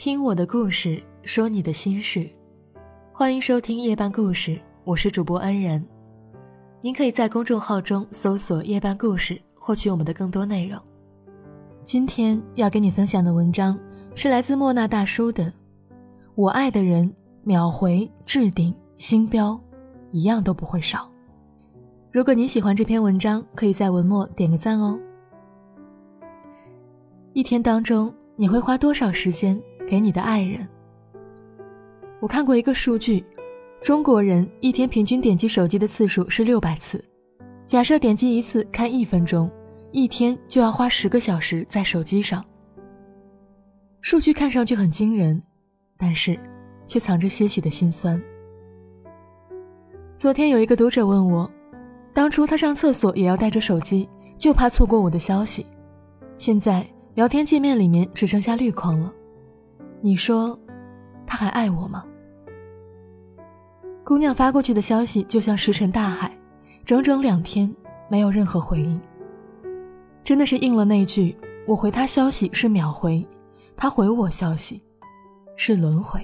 听我的故事，说你的心事，欢迎收听夜半故事，我是主播安然。您可以在公众号中搜索“夜半故事”，获取我们的更多内容。今天要跟你分享的文章是来自莫那大叔的《我爱的人秒回置顶星标，一样都不会少》。如果你喜欢这篇文章，可以在文末点个赞哦。一天当中，你会花多少时间给你的爱人？我看过一个数据，中国人一天平均点击手机的次数是六百次。假设点击一次看一分钟，一天就要花十个小时在手机上。数据看上去很惊人，但是却藏着些许的心酸。昨天有一个读者问我，当初他上厕所也要带着手机，就怕错过我的消息，现在。聊天界面里面只剩下绿框了，你说他还爱我吗？姑娘发过去的消息就像石沉大海，整整两天没有任何回应。真的是应了那句“我回他消息是秒回，他回我消息是轮回”。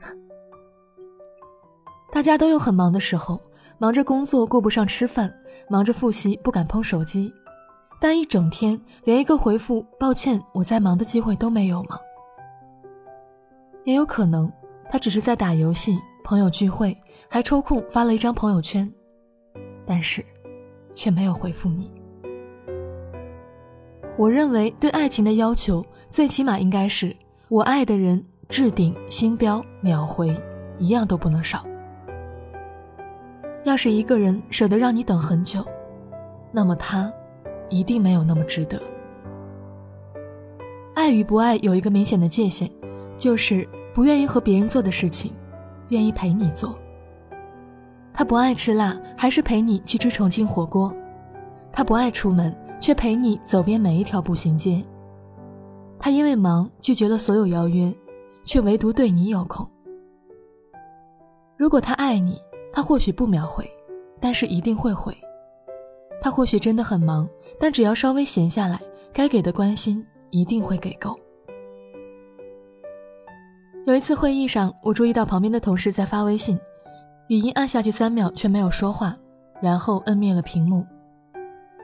大家都有很忙的时候，忙着工作顾不上吃饭，忙着复习不敢碰手机。但一整天连一个回复“抱歉，我在忙”的机会都没有吗？也有可能，他只是在打游戏、朋友聚会，还抽空发了一张朋友圈，但是，却没有回复你。我认为对爱情的要求，最起码应该是我爱的人置顶星标秒回，一样都不能少。要是一个人舍得让你等很久，那么他。一定没有那么值得。爱与不爱有一个明显的界限，就是不愿意和别人做的事情，愿意陪你做。他不爱吃辣，还是陪你去吃重庆火锅；他不爱出门，却陪你走遍每一条步行街。他因为忙拒绝了所有邀约，却唯独对你有空。如果他爱你，他或许不秒回，但是一定会回。他或许真的很忙，但只要稍微闲下来，该给的关心一定会给够。有一次会议上，我注意到旁边的同事在发微信，语音按下去三秒却没有说话，然后摁灭了屏幕。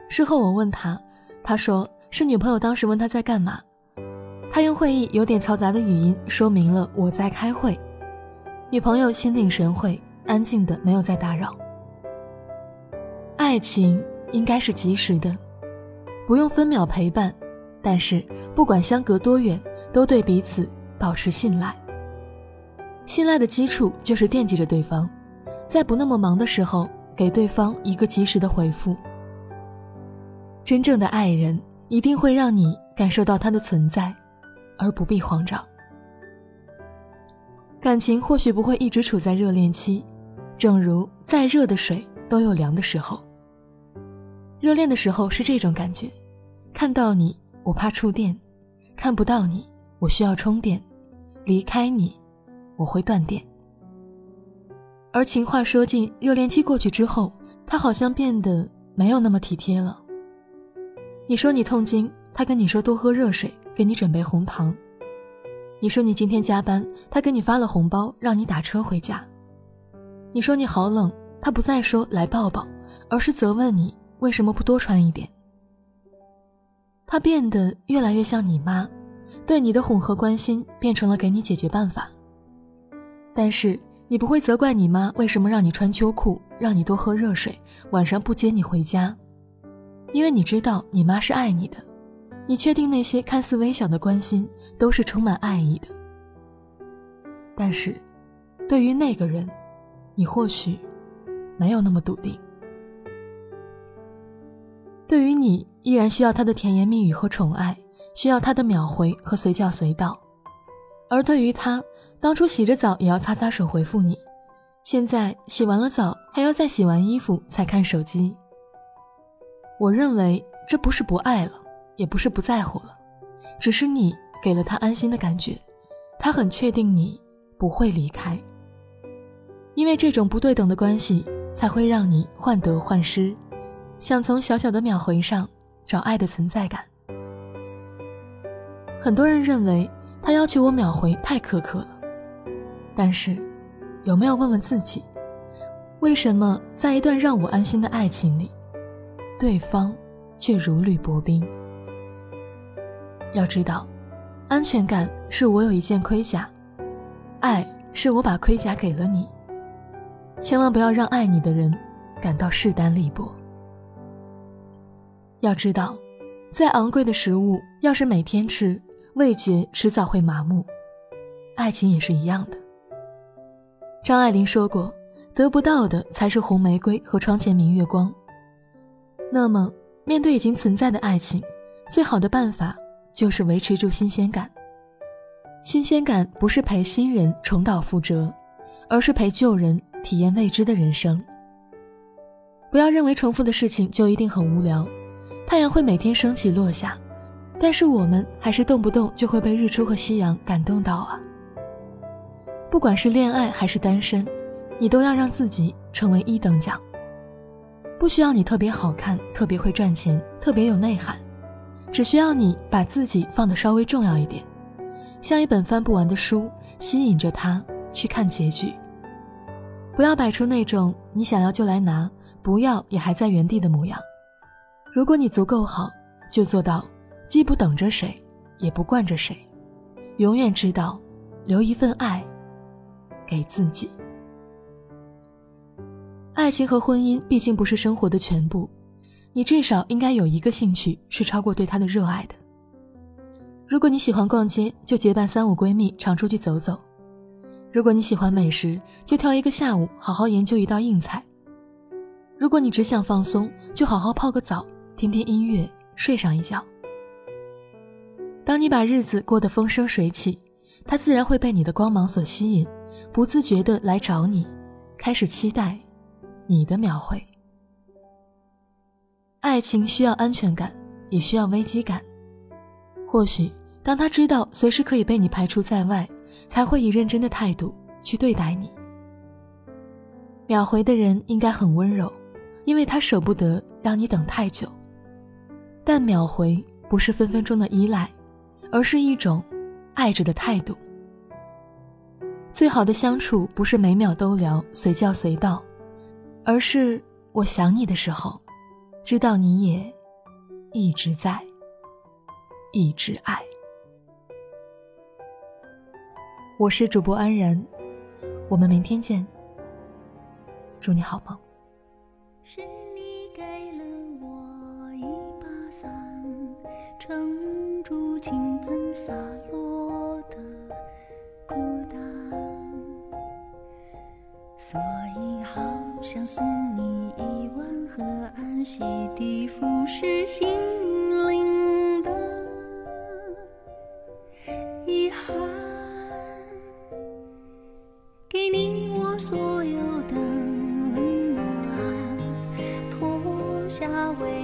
事后我问他，他说是女朋友当时问他在干嘛，他用会议有点嘈杂的语音说明了我在开会，女朋友心领神会，安静的没有再打扰。爱情。应该是及时的，不用分秒陪伴，但是不管相隔多远，都对彼此保持信赖。信赖的基础就是惦记着对方，在不那么忙的时候给对方一个及时的回复。真正的爱人一定会让你感受到他的存在，而不必慌张。感情或许不会一直处在热恋期，正如再热的水都有凉的时候。热恋的时候是这种感觉，看到你我怕触电，看不到你我需要充电，离开你我会断电。而情话说尽，热恋期过去之后，他好像变得没有那么体贴了。你说你痛经，他跟你说多喝热水，给你准备红糖。你说你今天加班，他给你发了红包，让你打车回家。你说你好冷，他不再说来抱抱，而是责问你。为什么不多穿一点？他变得越来越像你妈，对你的哄和关心变成了给你解决办法。但是你不会责怪你妈为什么让你穿秋裤，让你多喝热水，晚上不接你回家，因为你知道你妈是爱你的。你确定那些看似微小的关心都是充满爱意的。但是，对于那个人，你或许没有那么笃定。对于你，依然需要他的甜言蜜语和宠爱，需要他的秒回和随叫随到；而对于他，当初洗着澡也要擦擦手回复你，现在洗完了澡还要再洗完衣服才看手机。我认为这不是不爱了，也不是不在乎了，只是你给了他安心的感觉，他很确定你不会离开。因为这种不对等的关系，才会让你患得患失。想从小小的秒回上找爱的存在感。很多人认为他要求我秒回太苛刻了。但是，有没有问问自己，为什么在一段让我安心的爱情里，对方却如履薄冰？要知道，安全感是我有一件盔甲，爱是我把盔甲给了你。千万不要让爱你的人感到势单力薄。要知道，再昂贵的食物，要是每天吃，味觉迟早会麻木。爱情也是一样的。张爱玲说过：“得不到的才是红玫瑰和窗前明月光。”那么，面对已经存在的爱情，最好的办法就是维持住新鲜感。新鲜感不是陪新人重蹈覆辙，而是陪旧人。体验未知的人生。不要认为重复的事情就一定很无聊。太阳会每天升起落下，但是我们还是动不动就会被日出和夕阳感动到啊。不管是恋爱还是单身，你都要让自己成为一等奖。不需要你特别好看、特别会赚钱、特别有内涵，只需要你把自己放得稍微重要一点，像一本翻不完的书，吸引着他去看结局。不要摆出那种你想要就来拿，不要也还在原地的模样。如果你足够好，就做到既不等着谁，也不惯着谁，永远知道留一份爱给自己。爱情和婚姻毕竟不是生活的全部，你至少应该有一个兴趣是超过对他的热爱的。如果你喜欢逛街，就结伴三五闺蜜常出去走走。如果你喜欢美食，就挑一个下午好好研究一道硬菜；如果你只想放松，就好好泡个澡，听听音乐，睡上一觉。当你把日子过得风生水起，他自然会被你的光芒所吸引，不自觉地来找你，开始期待你的秒回。爱情需要安全感，也需要危机感。或许当他知道随时可以被你排除在外。才会以认真的态度去对待你。秒回的人应该很温柔，因为他舍不得让你等太久。但秒回不是分分钟的依赖，而是一种爱着的态度。最好的相处不是每秒都聊、随叫随到，而是我想你的时候，知道你也一直在，一直爱。我是主播安然，我们明天见。祝你好梦。是你给了我一把伞，撑住倾盆洒落想送你一碗河岸洗涤腐蚀心灵的遗憾。给你我所有的温暖，脱下围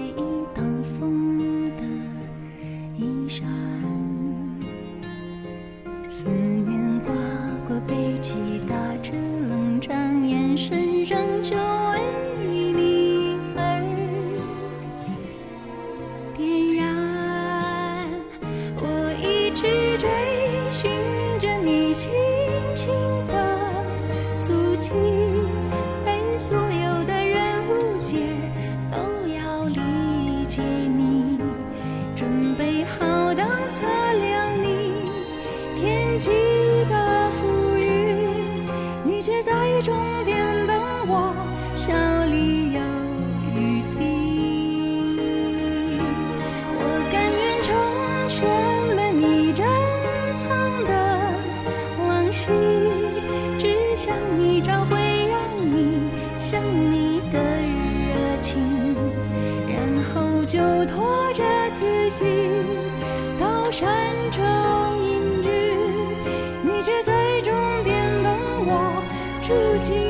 轻轻的。足迹隐居，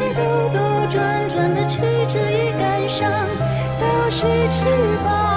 那些兜兜转转的曲折与感伤，都是翅膀，